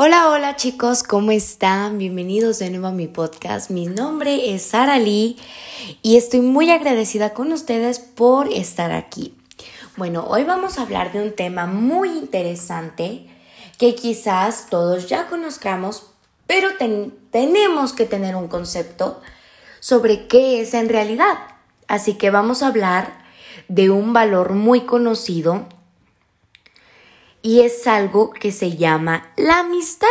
Hola, hola chicos, ¿cómo están? Bienvenidos de nuevo a mi podcast. Mi nombre es Sara Lee y estoy muy agradecida con ustedes por estar aquí. Bueno, hoy vamos a hablar de un tema muy interesante que quizás todos ya conozcamos, pero tenemos que tener un concepto sobre qué es en realidad. Así que vamos a hablar de un valor muy conocido y es algo que se llama la amistad.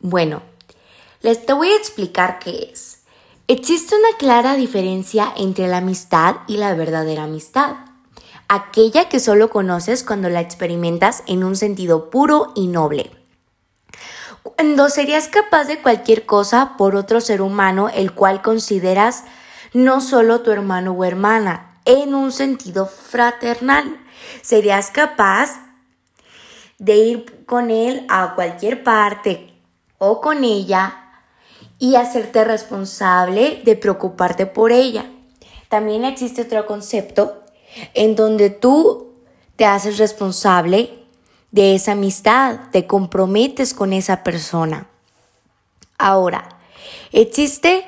Bueno, les te voy a explicar qué es. Existe una clara diferencia entre la amistad y la verdadera amistad. Aquella que solo conoces cuando la experimentas en un sentido puro y noble. Cuando serías capaz de cualquier cosa por otro ser humano el cual consideras no solo tu hermano o hermana, en un sentido fraternal. Serías capaz de ir con él a cualquier parte o con ella y hacerte responsable de preocuparte por ella. También existe otro concepto en donde tú te haces responsable de esa amistad, te comprometes con esa persona. Ahora, existe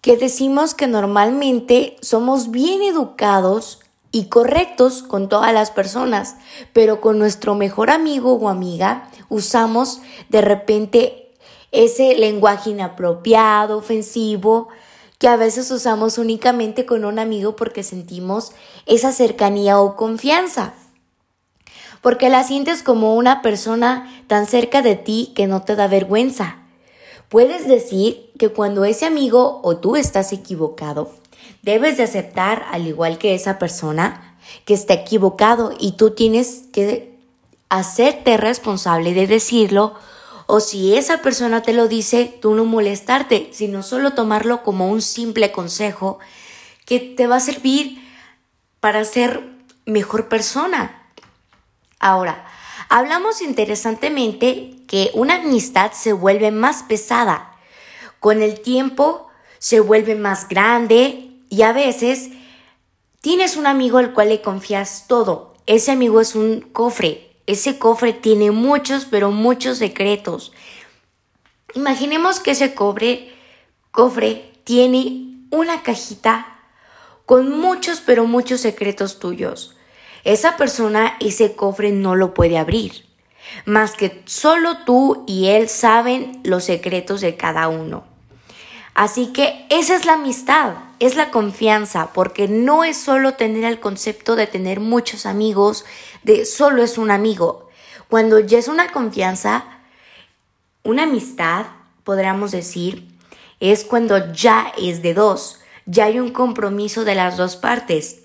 que decimos que normalmente somos bien educados y correctos con todas las personas, pero con nuestro mejor amigo o amiga usamos de repente ese lenguaje inapropiado, ofensivo, que a veces usamos únicamente con un amigo porque sentimos esa cercanía o confianza. Porque la sientes como una persona tan cerca de ti que no te da vergüenza. Puedes decir que cuando ese amigo o tú estás equivocado, Debes de aceptar, al igual que esa persona, que está equivocado y tú tienes que hacerte responsable de decirlo o si esa persona te lo dice, tú no molestarte, sino solo tomarlo como un simple consejo que te va a servir para ser mejor persona. Ahora, hablamos interesantemente que una amistad se vuelve más pesada. Con el tiempo se vuelve más grande, y a veces tienes un amigo al cual le confías todo. Ese amigo es un cofre. Ese cofre tiene muchos, pero muchos secretos. Imaginemos que ese cofre, tiene una cajita con muchos, pero muchos secretos tuyos. Esa persona ese cofre no lo puede abrir, más que solo tú y él saben los secretos de cada uno. Así que esa es la amistad, es la confianza, porque no es solo tener el concepto de tener muchos amigos, de solo es un amigo. Cuando ya es una confianza, una amistad, podríamos decir, es cuando ya es de dos, ya hay un compromiso de las dos partes,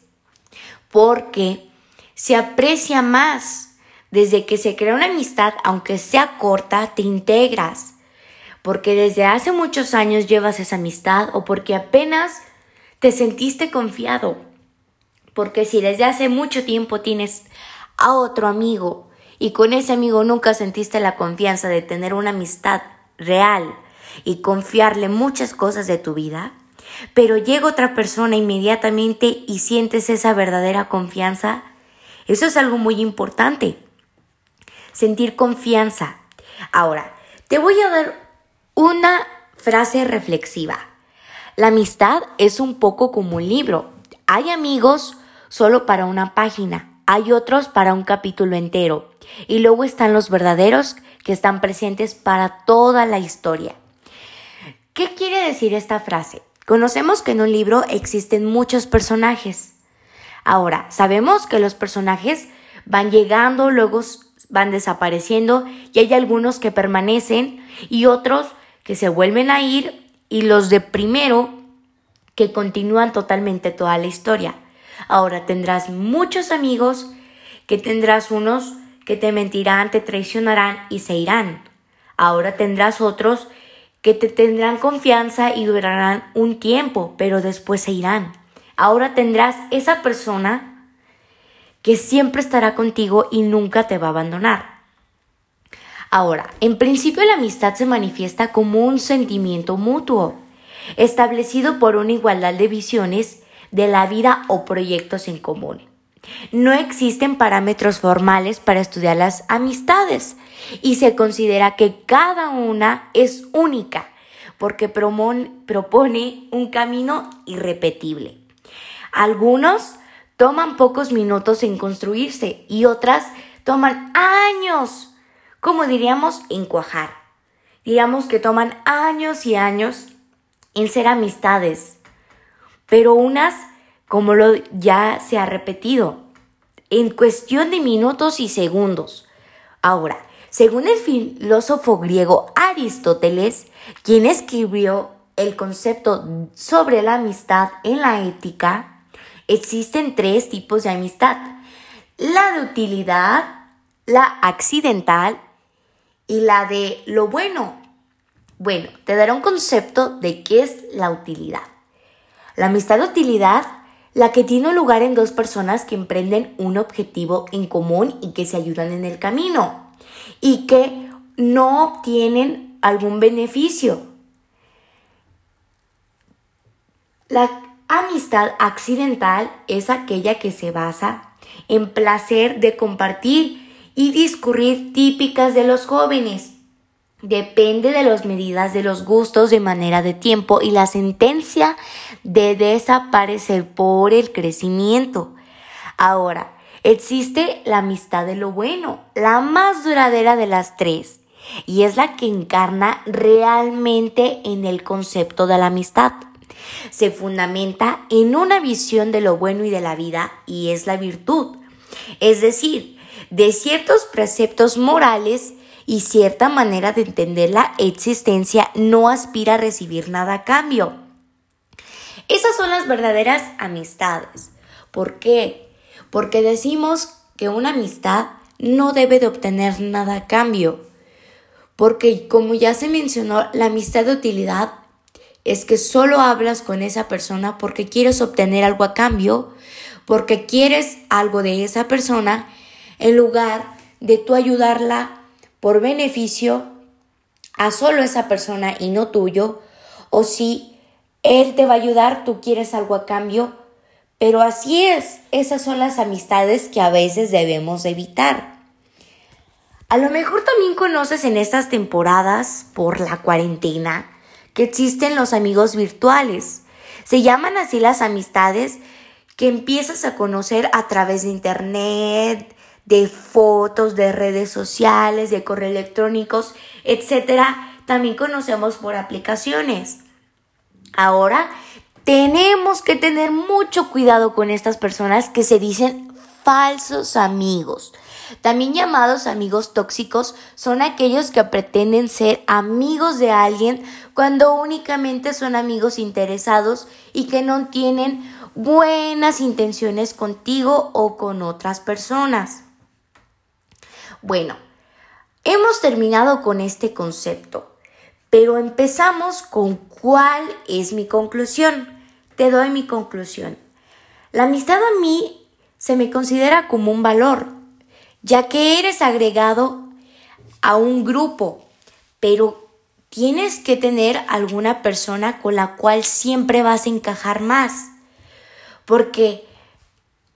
porque se aprecia más. Desde que se crea una amistad, aunque sea corta, te integras porque desde hace muchos años llevas esa amistad o porque apenas te sentiste confiado. Porque si desde hace mucho tiempo tienes a otro amigo y con ese amigo nunca sentiste la confianza de tener una amistad real y confiarle muchas cosas de tu vida, pero llega otra persona inmediatamente y sientes esa verdadera confianza, eso es algo muy importante. Sentir confianza. Ahora, te voy a dar una frase reflexiva. La amistad es un poco como un libro. Hay amigos solo para una página, hay otros para un capítulo entero y luego están los verdaderos que están presentes para toda la historia. ¿Qué quiere decir esta frase? Conocemos que en un libro existen muchos personajes. Ahora, sabemos que los personajes van llegando, luego van desapareciendo y hay algunos que permanecen y otros que se vuelven a ir y los de primero que continúan totalmente toda la historia. Ahora tendrás muchos amigos que tendrás unos que te mentirán, te traicionarán y se irán. Ahora tendrás otros que te tendrán confianza y durarán un tiempo, pero después se irán. Ahora tendrás esa persona que siempre estará contigo y nunca te va a abandonar. Ahora, en principio la amistad se manifiesta como un sentimiento mutuo, establecido por una igualdad de visiones de la vida o proyectos en común. No existen parámetros formales para estudiar las amistades y se considera que cada una es única porque propone un camino irrepetible. Algunos toman pocos minutos en construirse y otras toman años, como diríamos, en cuajar. Diríamos que toman años y años en ser amistades, pero unas, como lo ya se ha repetido, en cuestión de minutos y segundos. Ahora, según el filósofo griego Aristóteles, quien escribió el concepto sobre la amistad en la ética, existen tres tipos de amistad. La de utilidad, la accidental y la de lo bueno. Bueno, te daré un concepto de qué es la utilidad. La amistad de utilidad, la que tiene lugar en dos personas que emprenden un objetivo en común y que se ayudan en el camino y que no obtienen algún beneficio. La amistad accidental es aquella que se basa en placer de compartir y discurrir típicas de los jóvenes. Depende de las medidas de los gustos de manera de tiempo y la sentencia de desaparecer por el crecimiento. Ahora, Existe la amistad de lo bueno, la más duradera de las tres, y es la que encarna realmente en el concepto de la amistad. Se fundamenta en una visión de lo bueno y de la vida, y es la virtud, es decir, de ciertos preceptos morales y cierta manera de entender la existencia no aspira a recibir nada a cambio. Esas son las verdaderas amistades. ¿Por qué? porque decimos que una amistad no debe de obtener nada a cambio, porque como ya se mencionó, la amistad de utilidad es que solo hablas con esa persona porque quieres obtener algo a cambio, porque quieres algo de esa persona, en lugar de tú ayudarla por beneficio a solo esa persona y no tuyo, o si él te va a ayudar, tú quieres algo a cambio, pero así es, esas son las amistades que a veces debemos evitar. A lo mejor también conoces en estas temporadas, por la cuarentena, que existen los amigos virtuales. Se llaman así las amistades que empiezas a conocer a través de internet, de fotos, de redes sociales, de correo electrónicos, etc. También conocemos por aplicaciones. Ahora tenemos que tener mucho cuidado con estas personas que se dicen falsos amigos. También llamados amigos tóxicos son aquellos que pretenden ser amigos de alguien cuando únicamente son amigos interesados y que no tienen buenas intenciones contigo o con otras personas. Bueno, hemos terminado con este concepto, pero empezamos con cuál es mi conclusión te doy mi conclusión. La amistad a mí se me considera como un valor, ya que eres agregado a un grupo, pero tienes que tener alguna persona con la cual siempre vas a encajar más, porque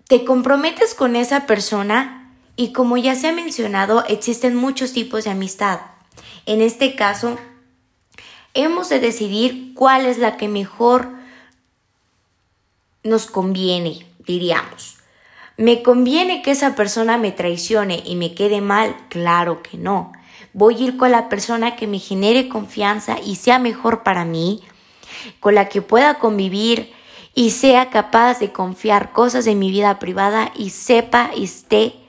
te comprometes con esa persona y como ya se ha mencionado, existen muchos tipos de amistad. En este caso, hemos de decidir cuál es la que mejor nos conviene, diríamos. ¿Me conviene que esa persona me traicione y me quede mal? Claro que no. Voy a ir con la persona que me genere confianza y sea mejor para mí, con la que pueda convivir y sea capaz de confiar cosas de mi vida privada y sepa y esté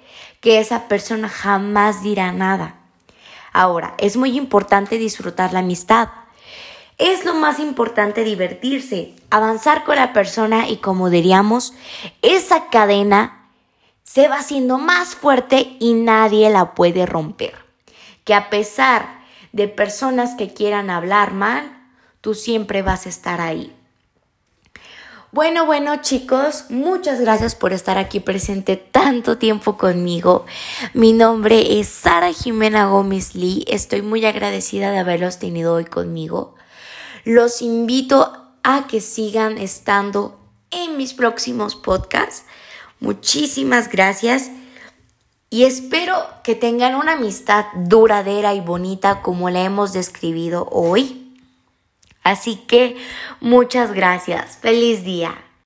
que esa persona jamás dirá nada. Ahora, es muy importante disfrutar la amistad es lo más importante divertirse, avanzar con la persona y como diríamos, esa cadena se va haciendo más fuerte y nadie la puede romper. Que a pesar de personas que quieran hablar mal, tú siempre vas a estar ahí. Bueno, bueno chicos, muchas gracias por estar aquí presente tanto tiempo conmigo. Mi nombre es Sara Jimena Gómez Lee. Estoy muy agradecida de haberlos tenido hoy conmigo. Los invito a que sigan estando en mis próximos podcasts. Muchísimas gracias y espero que tengan una amistad duradera y bonita como la hemos describido hoy. Así que muchas gracias. Feliz día.